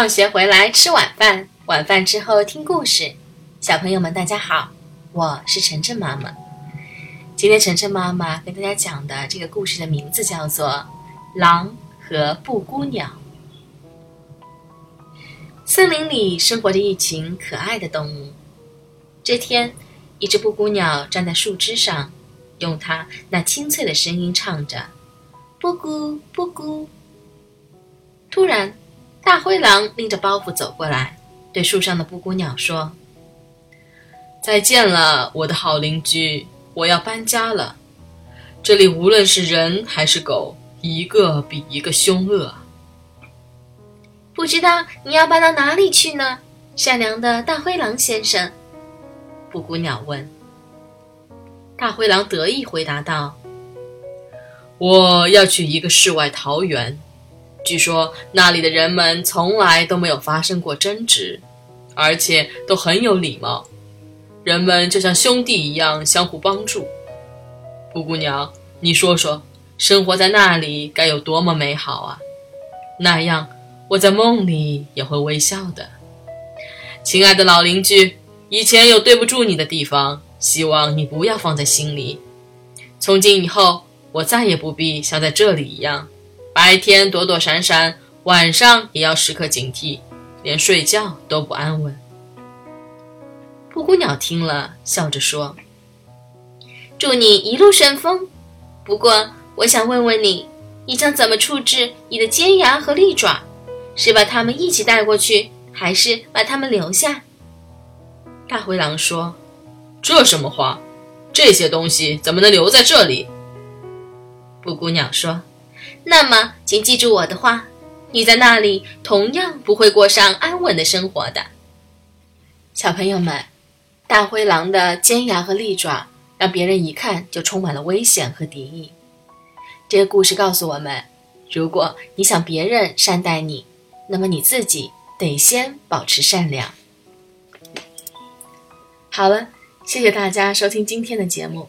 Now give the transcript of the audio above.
放学回来吃晚饭，晚饭之后听故事。小朋友们，大家好，我是晨晨妈妈。今天晨晨妈妈跟大家讲的这个故事的名字叫做《狼和布谷鸟》。森林里生活着一群可爱的动物。这天，一只布谷鸟站在树枝上，用它那清脆的声音唱着：“布谷布谷。”突然，大灰狼拎着包袱走过来，对树上的布谷鸟说：“再见了，我的好邻居，我要搬家了。这里无论是人还是狗，一个比一个凶恶。不知道你要搬到哪里去呢，善良的大灰狼先生？”布谷鸟问。大灰狼得意回答道：“我要去一个世外桃源。”据说那里的人们从来都没有发生过争执，而且都很有礼貌，人们就像兄弟一样相互帮助。布谷鸟，你说说，生活在那里该有多么美好啊！那样，我在梦里也会微笑的。亲爱的老邻居，以前有对不住你的地方，希望你不要放在心里。从今以后，我再也不必像在这里一样。白天躲躲闪闪，晚上也要时刻警惕，连睡觉都不安稳。布谷鸟听了，笑着说：“祝你一路顺风。不过，我想问问你，你将怎么处置你的尖牙和利爪？是把它们一起带过去，还是把它们留下？”大灰狼说：“这什么话？这些东西怎么能留在这里？”布谷鸟说。那么，请记住我的话，你在那里同样不会过上安稳的生活的。小朋友们，大灰狼的尖牙和利爪让别人一看就充满了危险和敌意。这个故事告诉我们，如果你想别人善待你，那么你自己得先保持善良。好了，谢谢大家收听今天的节目。